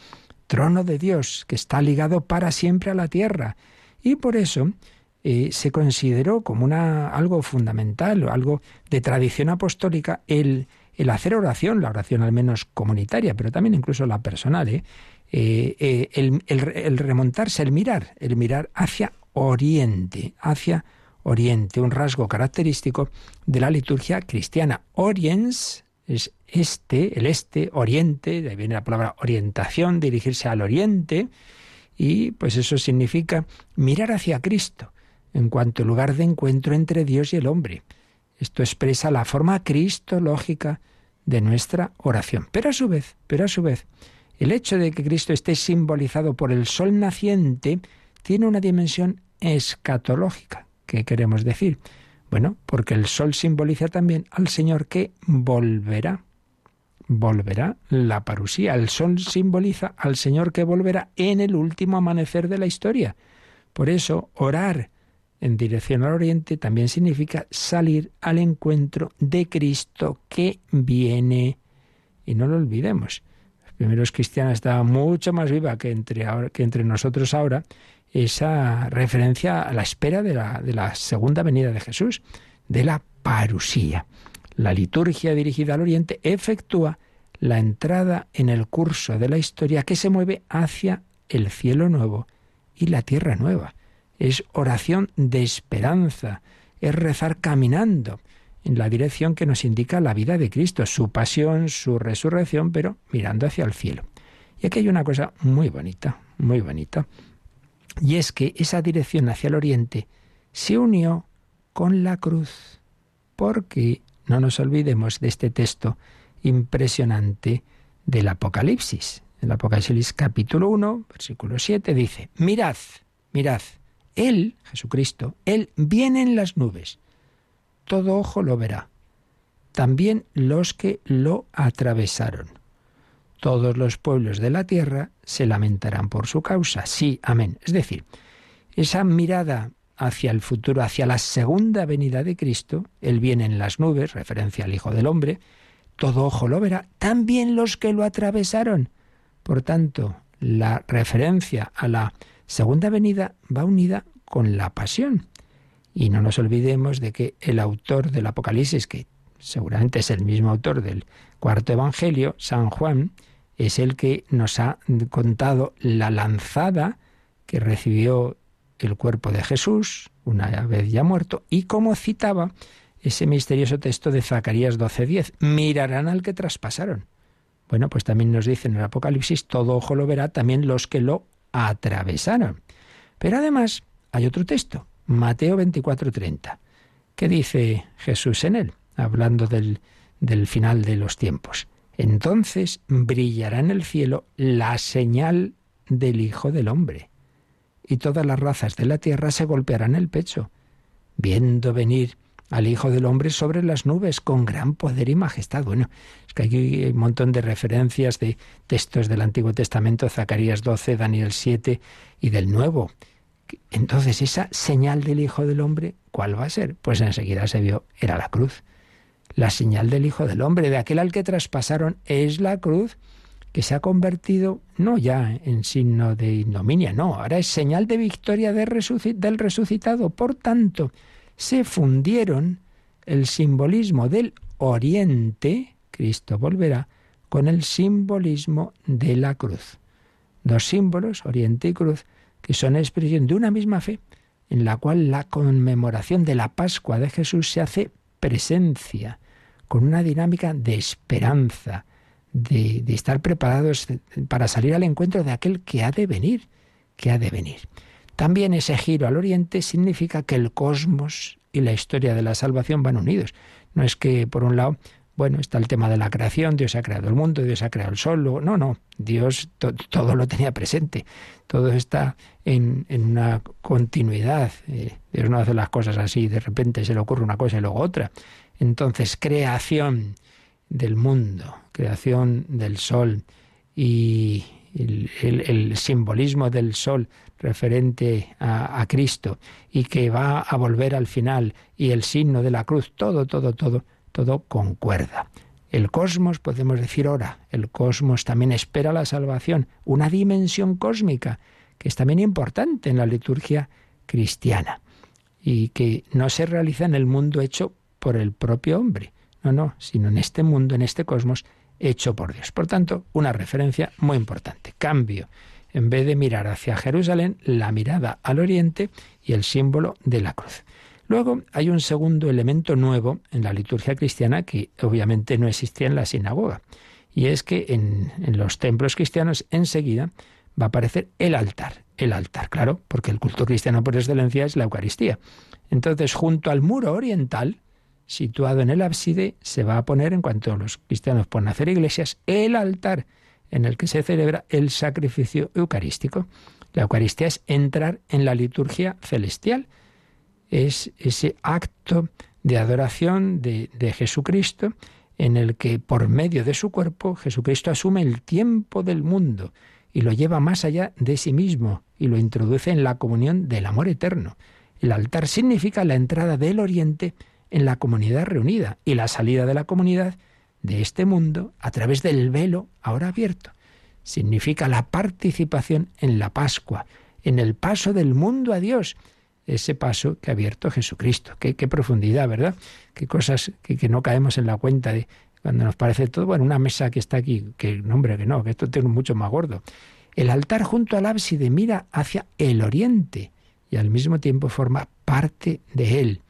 [SPEAKER 2] trono de Dios, que está ligado para siempre a la tierra. Y por eso, eh, se consideró como una, algo fundamental o algo de tradición apostólica el, el hacer oración, la oración al menos comunitaria, pero también incluso la personal, ¿eh? Eh, el, el, remontarse, el mirar, el mirar hacia Oriente, hacia Oriente, un rasgo característico de la liturgia cristiana. Oriens es este, el este, Oriente, de ahí viene la palabra orientación, dirigirse al Oriente, y pues eso significa mirar hacia Cristo, en cuanto lugar de encuentro entre Dios y el hombre. Esto expresa la forma cristológica de nuestra oración. Pero a su vez, pero a su vez, el hecho de que Cristo esté simbolizado por el sol naciente tiene una dimensión escatológica. ¿Qué queremos decir? Bueno, porque el sol simboliza también al Señor que volverá. Volverá la parusía. El sol simboliza al Señor que volverá en el último amanecer de la historia. Por eso, orar en dirección al oriente también significa salir al encuentro de Cristo que viene. Y no lo olvidemos. Los primeros cristianos estaban mucho más viva que entre, que entre nosotros ahora esa referencia a la espera de la, de la segunda venida de Jesús, de la parusía. La liturgia dirigida al oriente efectúa la entrada en el curso de la historia que se mueve hacia el cielo nuevo y la tierra nueva es oración de esperanza, es rezar caminando en la dirección que nos indica la vida de Cristo, su pasión, su resurrección, pero mirando hacia el cielo. Y aquí hay una cosa muy bonita, muy bonita, y es que esa dirección hacia el oriente se unió con la cruz, porque no nos olvidemos de este texto impresionante del Apocalipsis. El Apocalipsis capítulo 1, versículo 7 dice, mirad, mirad, él, Jesucristo, Él viene en las nubes. Todo ojo lo verá. También los que lo atravesaron. Todos los pueblos de la tierra se lamentarán por su causa. Sí, amén. Es decir, esa mirada hacia el futuro, hacia la segunda venida de Cristo, Él viene en las nubes, referencia al Hijo del Hombre, todo ojo lo verá, también los que lo atravesaron. Por tanto, la referencia a la segunda venida va unida con la pasión. Y no nos olvidemos de que el autor del Apocalipsis, que seguramente es el mismo autor del cuarto Evangelio, San Juan, es el que nos ha contado la lanzada que recibió el cuerpo de Jesús, una vez ya muerto, y como citaba ese misterioso texto de Zacarías 12:10, mirarán al que traspasaron. Bueno, pues también nos dice en el Apocalipsis, todo ojo lo verá, también los que lo atravesaron. Pero además hay otro texto, Mateo 24:30, que dice Jesús en él, hablando del, del final de los tiempos. Entonces brillará en el cielo la señal del Hijo del Hombre, y todas las razas de la tierra se golpearán el pecho, viendo venir al Hijo del Hombre sobre las nubes con gran poder y majestad. Bueno, es que aquí hay un montón de referencias de textos del Antiguo Testamento, Zacarías 12, Daniel 7 y del Nuevo. Entonces, esa señal del Hijo del Hombre, ¿cuál va a ser? Pues enseguida se vio, era la cruz. La señal del Hijo del Hombre, de aquel al que traspasaron, es la cruz que se ha convertido no ya en signo de ignominia, no, ahora es señal de victoria del resucitado. Por tanto, se fundieron el simbolismo del Oriente, Cristo volverá, con el simbolismo de la cruz. Dos símbolos, Oriente y Cruz, que son expresión de una misma fe, en la cual la conmemoración de la Pascua de Jesús se hace presencia, con una dinámica de esperanza, de, estar preparados para salir al encuentro de aquel que ha de venir, que ha de venir. También ese giro al oriente significa que el cosmos y la historia de la salvación van unidos. No es que, por un lado, bueno, está el tema de la creación, Dios ha creado el mundo, Dios ha creado el sol. No, no, Dios todo lo tenía presente. Todo está en, una continuidad. Eh, Dios no hace las cosas así, de repente se le ocurre una cosa y luego otra. Entonces, creación del mundo, creación del sol y el simbolismo del sol referente a, Cristo y que va a volver al final y el signo de la cruz, todo, todo, todo, todo concuerda. El cosmos, podemos decir ahora, el cosmos también espera la salvación, una dimensión cósmica que es también importante en la liturgia cristiana y que no se realiza en el mundo hecho por el propio hombre, no, no, sino en este mundo, en este cosmos hecho por Dios. Por tanto, una referencia muy importante. Cambio en vez de mirar hacia Jerusalén, la mirada al oriente y el símbolo de la cruz. Luego hay un segundo elemento nuevo en la liturgia cristiana que obviamente no existía en la sinagoga. Y es que en, los templos cristianos enseguida va a aparecer el altar. El altar, claro, porque el culto cristiano por excelencia es la Eucaristía. Entonces, junto al muro oriental, situado en el ábside, se va a poner, en cuanto los cristianos puedan hacer iglesias, el altar en el que se celebra el sacrificio eucarístico. La Eucaristía es entrar en la liturgia celestial, es ese acto de adoración de, de, Jesucristo en el que por medio de su cuerpo Jesucristo asume el tiempo del mundo y lo lleva más allá de sí mismo y lo introduce en la comunión del amor eterno. El altar significa la entrada del Oriente en la comunidad reunida y la salida de la comunidad de este mundo a través del velo ahora abierto. Significa la participación en la Pascua, en el paso del mundo a Dios, ese paso que ha abierto Jesucristo. Qué, profundidad, ¿verdad? Qué cosas que, no caemos en la cuenta de cuando nos parece todo, bueno, una mesa que está aquí, que no, que no, que esto tiene mucho más gordo. El altar junto al ábside mira hacia el oriente y al mismo tiempo forma parte de él.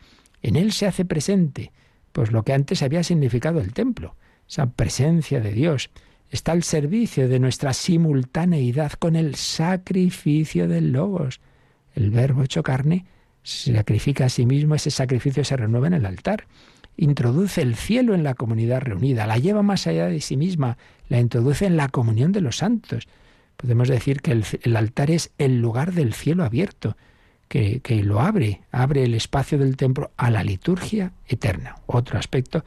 [SPEAKER 2] En él se hace presente, pues lo que antes había significado el templo esa presencia de Dios, está al servicio de nuestra simultaneidad con el sacrificio del Logos. El Verbo hecho carne se sacrifica a sí mismo, ese sacrificio se renueva en el altar. Introduce el cielo en la comunidad reunida, la lleva más allá de sí misma, la introduce en la comunión de los santos. Podemos decir que el, altar es el lugar del cielo abierto, que, que lo abre, abre el espacio del templo a la liturgia eterna. Otro aspecto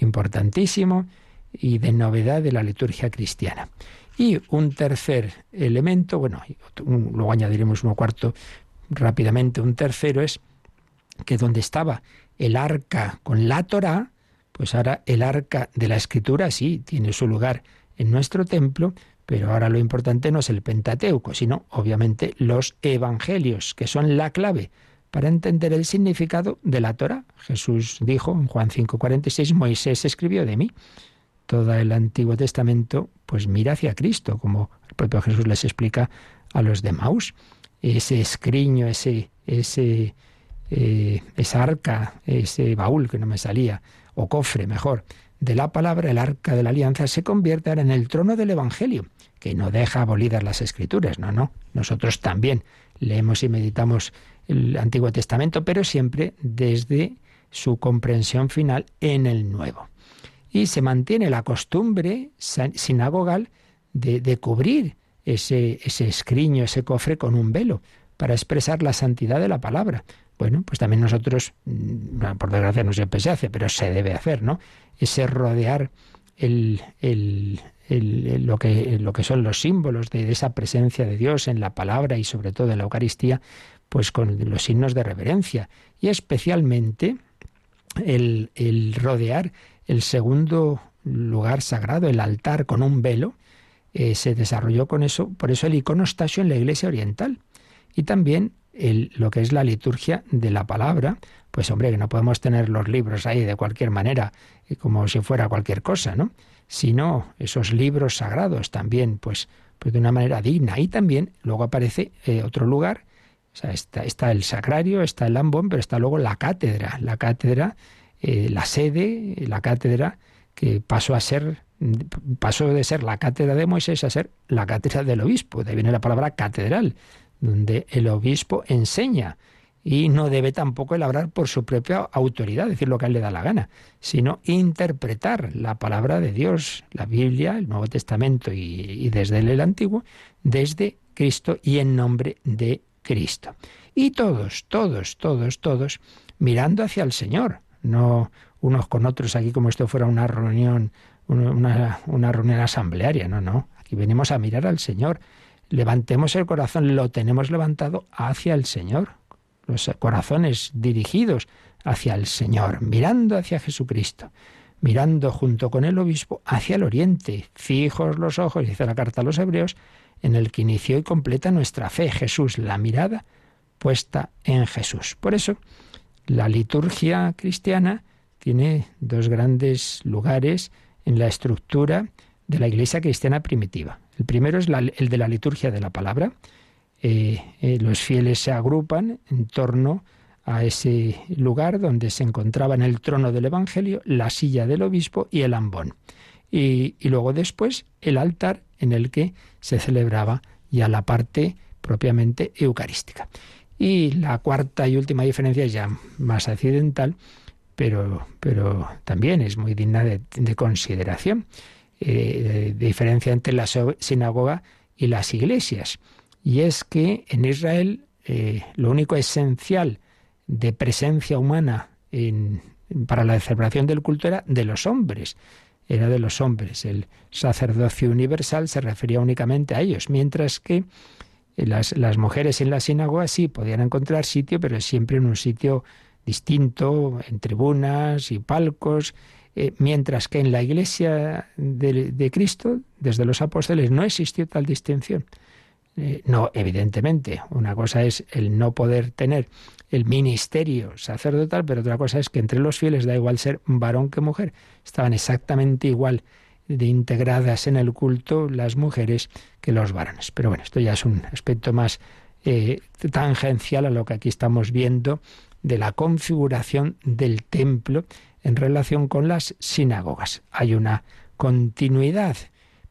[SPEAKER 2] importantísimo y de novedad de la liturgia cristiana. Y un tercer elemento, bueno, luego añadiremos uno cuarto rápidamente, un tercero es que donde estaba el arca con la Torá, pues ahora el arca de la escritura sí tiene su lugar en nuestro templo, pero ahora lo importante no es el Pentateuco, sino obviamente los evangelios, que son la clave para entender el significado de la Torah. Jesús dijo en Juan 5:46, Moisés escribió de mí. Todo el Antiguo Testamento pues mira hacia Cristo, como el propio Jesús les explica a los de Maús. Ese escriño, ese, ese, eh, esa arca, ese baúl que no me salía, o cofre mejor, de la palabra, el arca de la alianza, se convierte en el trono del Evangelio, que no deja abolidas las escrituras, no, no, nosotros también leemos y meditamos el Antiguo Testamento, pero siempre desde su comprensión final en el Nuevo. Y se mantiene la costumbre sinagogal de, de cubrir ese, ese escriño, ese cofre con un velo, para expresar la santidad de la palabra. Bueno, pues también nosotros, mm, por desgracia no siempre se hace, pero se debe hacer, ¿no? Ese rodear el, el, lo, que, lo que son los símbolos de, esa presencia de Dios en la palabra y sobre todo en la Eucaristía, pues con los signos de reverencia. Y especialmente el rodear el segundo lugar sagrado, el altar con un velo, eh, se desarrolló con eso, por eso el iconostasio en la Iglesia Oriental. Y también lo que es la liturgia de la palabra, pues hombre, que no podemos tener los libros ahí de cualquier manera, eh, como si fuera cualquier cosa, ¿no? Sino esos libros sagrados también, pues, pues de una manera digna. Y también luego aparece eh, otro lugar, está, está, el sacrario, está el ambón, pero está luego la cátedra, la cátedra, eh, la sede, la cátedra, que pasó a ser pasó de ser la cátedra de Moisés a ser la cátedra del obispo. De ahí viene la palabra catedral donde el obispo enseña y no debe tampoco elaborar por su propia autoridad, decir lo que a él le da la gana, sino interpretar la palabra de Dios, la Biblia, el Nuevo Testamento y, desde el Antiguo, desde Cristo y en nombre de Cristo. Y todos, todos, todos, todos, mirando hacia el Señor, no unos con otros aquí como esto fuera una reunión, una, una reunión asamblearia, no, no, aquí venimos a mirar al Señor. Levantemos el corazón, lo tenemos levantado hacia el Señor, los corazones dirigidos hacia el Señor, mirando hacia Jesucristo, mirando junto con el obispo hacia el oriente, fijos los ojos, dice la carta a los hebreos, en el que inició y completa nuestra fe, Jesús, la mirada puesta en Jesús. Por eso, la liturgia cristiana tiene dos grandes lugares en la estructura de la iglesia cristiana primitiva. El primero es el de la liturgia de la palabra. Eh, eh, los fieles se agrupan en torno a ese lugar donde se encontraba en el trono del Evangelio la silla del obispo y el ambón. Y luego después el altar en el que se celebraba ya la parte propiamente eucarística. Y la cuarta y última diferencia es ya más accidental, pero, pero también es muy digna de consideración eh, diferencia entre la sinagoga y las iglesias. Y es que en Israel eh, lo único esencial de presencia humana para la celebración del culto era de los hombres. Era de los hombres. El sacerdocio universal se refería únicamente a ellos, mientras que las, las mujeres en la sinagoga sí podían encontrar sitio, pero siempre en un sitio distinto, en tribunas y palcos, eh, mientras que en la Iglesia de, Cristo, desde los apóstoles, no existió tal distinción. Eh, no, evidentemente, una cosa es el no poder tener el ministerio sacerdotal, pero otra cosa es que entre los fieles da igual ser varón que mujer. Estaban exactamente igual de integradas en el culto las mujeres que los varones. Pero bueno, esto ya es un aspecto más eh, tangencial a lo que aquí estamos viendo de la configuración del templo en relación con las sinagogas. Hay una continuidad,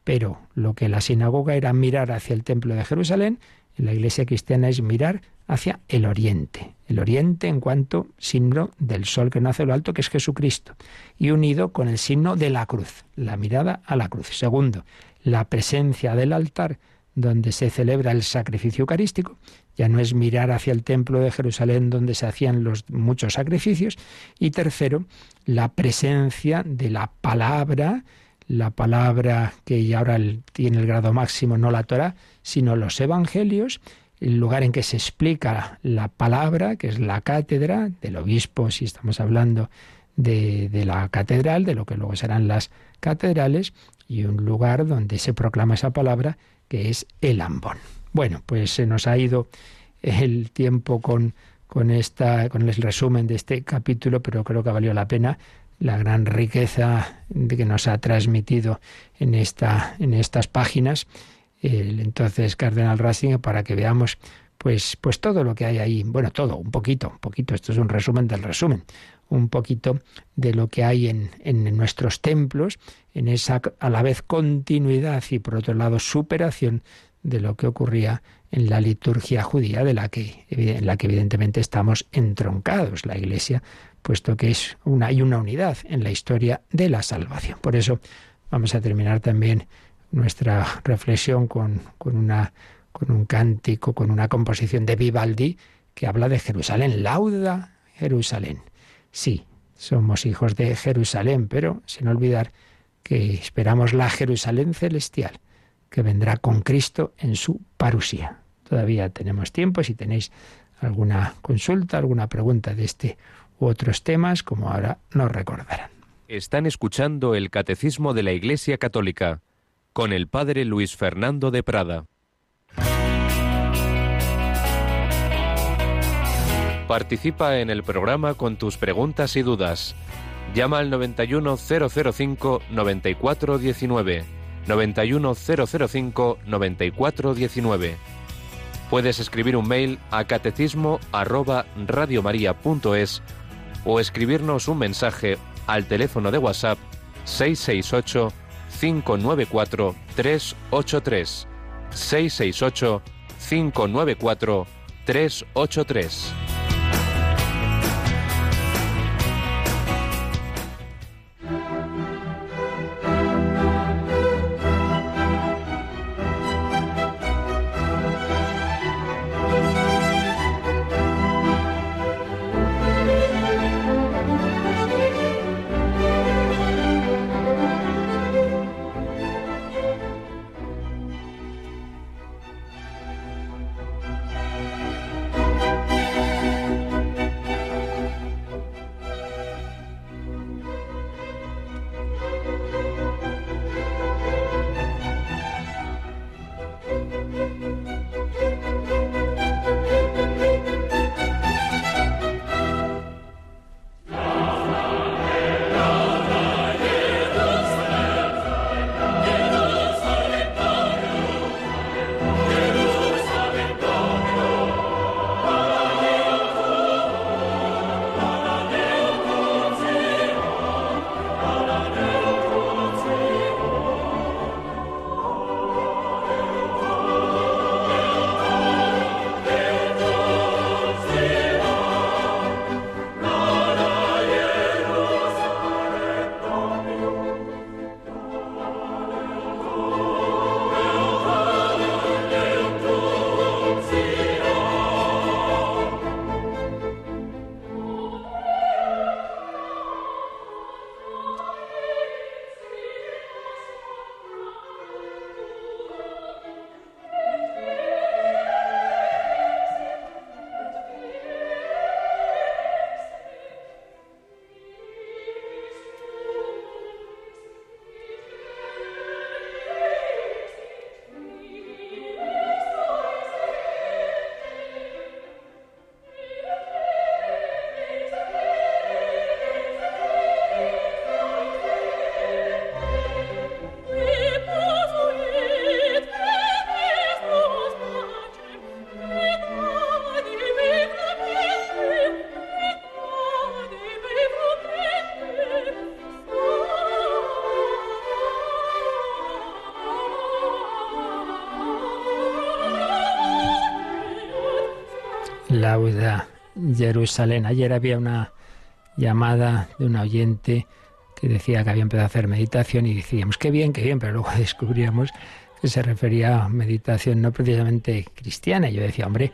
[SPEAKER 2] pero lo que la sinagoga era mirar hacia el templo de Jerusalén, en la iglesia cristiana es mirar hacia el oriente. El oriente en cuanto signo del sol que nace lo alto, que es Jesucristo, y unido con el signo de la cruz, la mirada a la cruz. Segundo, la presencia del altar donde se celebra el sacrificio eucarístico, ya no es mirar hacia el templo de Jerusalén donde se hacían los muchos sacrificios, y tercero, la presencia de la palabra, la palabra que ahora tiene el grado máximo, no la Torah, sino los evangelios, el lugar en que se explica la palabra, que es la cátedra del obispo, si estamos hablando de, de la catedral, de lo que luego serán las catedrales, y un lugar donde se proclama esa palabra, que es el ambón. Bueno, pues se nos ha ido el tiempo con, con esta, con el resumen de este capítulo, pero creo que valió la pena la gran riqueza de que nos ha transmitido en esta, en estas páginas el entonces Cardenal Ratzinger para que veamos pues, pues todo lo que hay ahí, bueno, todo, un poquito, un poquito, esto es un resumen del resumen, un poquito de lo que hay en, en nuestros templos, en esa a la vez continuidad y por otro lado superación de lo que ocurría en la liturgia judía, de la que, en la que evidentemente estamos entroncados, la Iglesia, puesto que es una, hay una unidad en la historia de la salvación. Por eso vamos a terminar también nuestra reflexión con, con, una, con un cántico, con una composición de Vivaldi que habla de Jerusalén. Lauda Jerusalén. Sí, somos hijos de Jerusalén, pero sin olvidar que esperamos la Jerusalén celestial, que vendrá con Cristo en su parusía. Todavía tenemos tiempo, si tenéis alguna consulta, alguna pregunta de este u otros temas, como ahora nos recordarán.
[SPEAKER 4] Están escuchando el Catecismo de la Iglesia Católica con el Padre Luis Fernando de Prada. Participa en el programa con tus preguntas y dudas. Llama al 91005-9419. 91005-9419. Puedes escribir un mail a catecismo o escribirnos un mensaje al teléfono de WhatsApp 668 594 383 668 594 383
[SPEAKER 2] Lauda Jerusalén. Ayer había una llamada de un oyente que decía que había empezado a hacer meditación y decíamos, qué bien, qué bien, pero luego descubríamos que se refería a meditación no precisamente cristiana. Yo decía, hombre,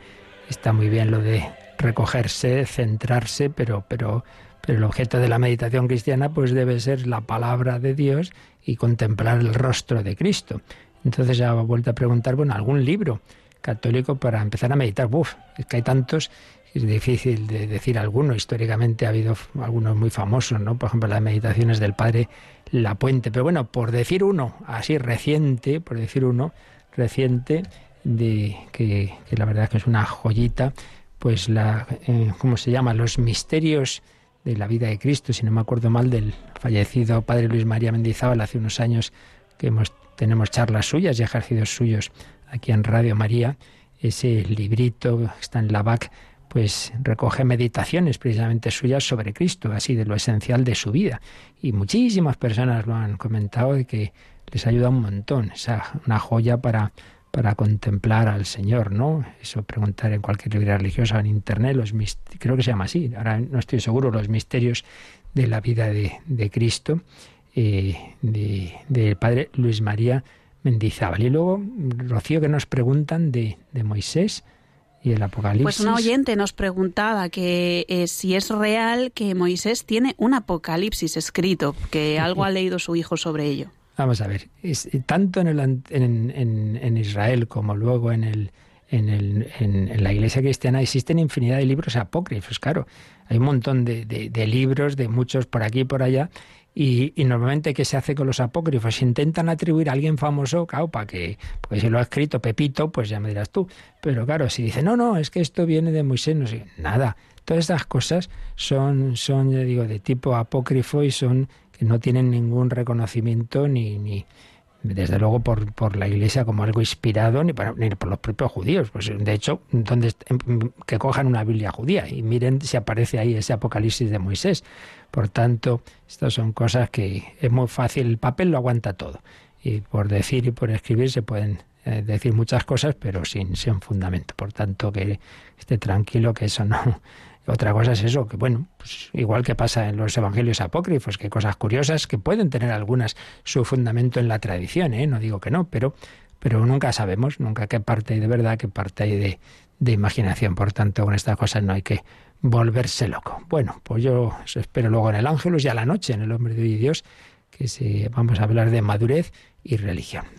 [SPEAKER 2] está muy bien lo de recogerse, centrarse, pero, pero, pero el objeto de la meditación cristiana pues debe ser la palabra de Dios y contemplar el rostro de Cristo. Entonces ya vuelto a preguntar, bueno, algún libro católico para empezar a meditar. Uf, es que hay tantos, es difícil de decir alguno. Históricamente ha habido algunos muy famosos, ¿no? Por ejemplo, las meditaciones del padre La Puente. Pero bueno, por decir uno, así reciente, por decir uno, reciente, de que, la verdad es que es una joyita, pues la, eh, ¿cómo se llama? Los misterios de la vida de Cristo, si no me acuerdo mal, del fallecido padre Luis María Mendizábal hace unos años que tenemos charlas suyas y ejercicios suyos aquí en Radio María. Ese librito que está en la BAC, pues recoge meditaciones precisamente suyas sobre Cristo, así de lo esencial de su vida. Y muchísimas personas lo han comentado de que les ayuda un montón. Es una joya para para contemplar al Señor, ¿no? Eso preguntar en cualquier librería religiosa en internet, los creo que se llama así, ahora no estoy seguro, los misterios de la vida de, Cristo, eh, del padre Luis María Mendizábal. Y luego, Rocío, que nos preguntan de, Moisés y el Apocalipsis.
[SPEAKER 3] Pues una oyente nos preguntaba que eh, si es real que Moisés tiene un Apocalipsis escrito, que algo ha leído su hijo sobre ello.
[SPEAKER 2] Vamos a ver, tanto en, el, en, Israel como luego en, el, en, el, en, la iglesia cristiana existen infinidad de libros apócrifos, claro. Hay un montón de, de, libros, de muchos por aquí y por allá, y, normalmente, ¿qué se hace con los apócrifos? Intentan atribuir a alguien famoso, claro, para que, porque si lo ha escrito Pepito, pues ya me dirás tú. Pero claro, si dice, no, no, es que esto viene de Moisés, no sé, nada. Todas estas cosas son, son, ya digo, de tipo apócrifo y son que no tienen ningún reconocimiento ni, ni desde luego por, por la Iglesia como algo inspirado ni, ni por los propios judíos. Pues de hecho, donde, que cojan una Biblia judía y miren si aparece ahí ese Apocalipsis de Moisés. Por tanto, estas son cosas que es muy fácil, el papel lo aguanta todo. Y por decir y por escribir se pueden eh, decir muchas cosas, pero sin, sin fundamento. Por tanto, que esté tranquilo que eso no, otra cosa es eso, que bueno, pues igual que pasa en los evangelios apócrifos, que cosas curiosas que pueden tener algunas su fundamento en la tradición, ¿eh? no digo que no, pero, pero nunca sabemos, nunca qué parte hay de verdad, qué parte hay de, de imaginación. Por tanto, con estas cosas no hay que volverse loco. Bueno, pues yo os espero luego en el Ángelus y a la noche en el Hombre de Dios, que se, vamos a hablar de madurez y religión.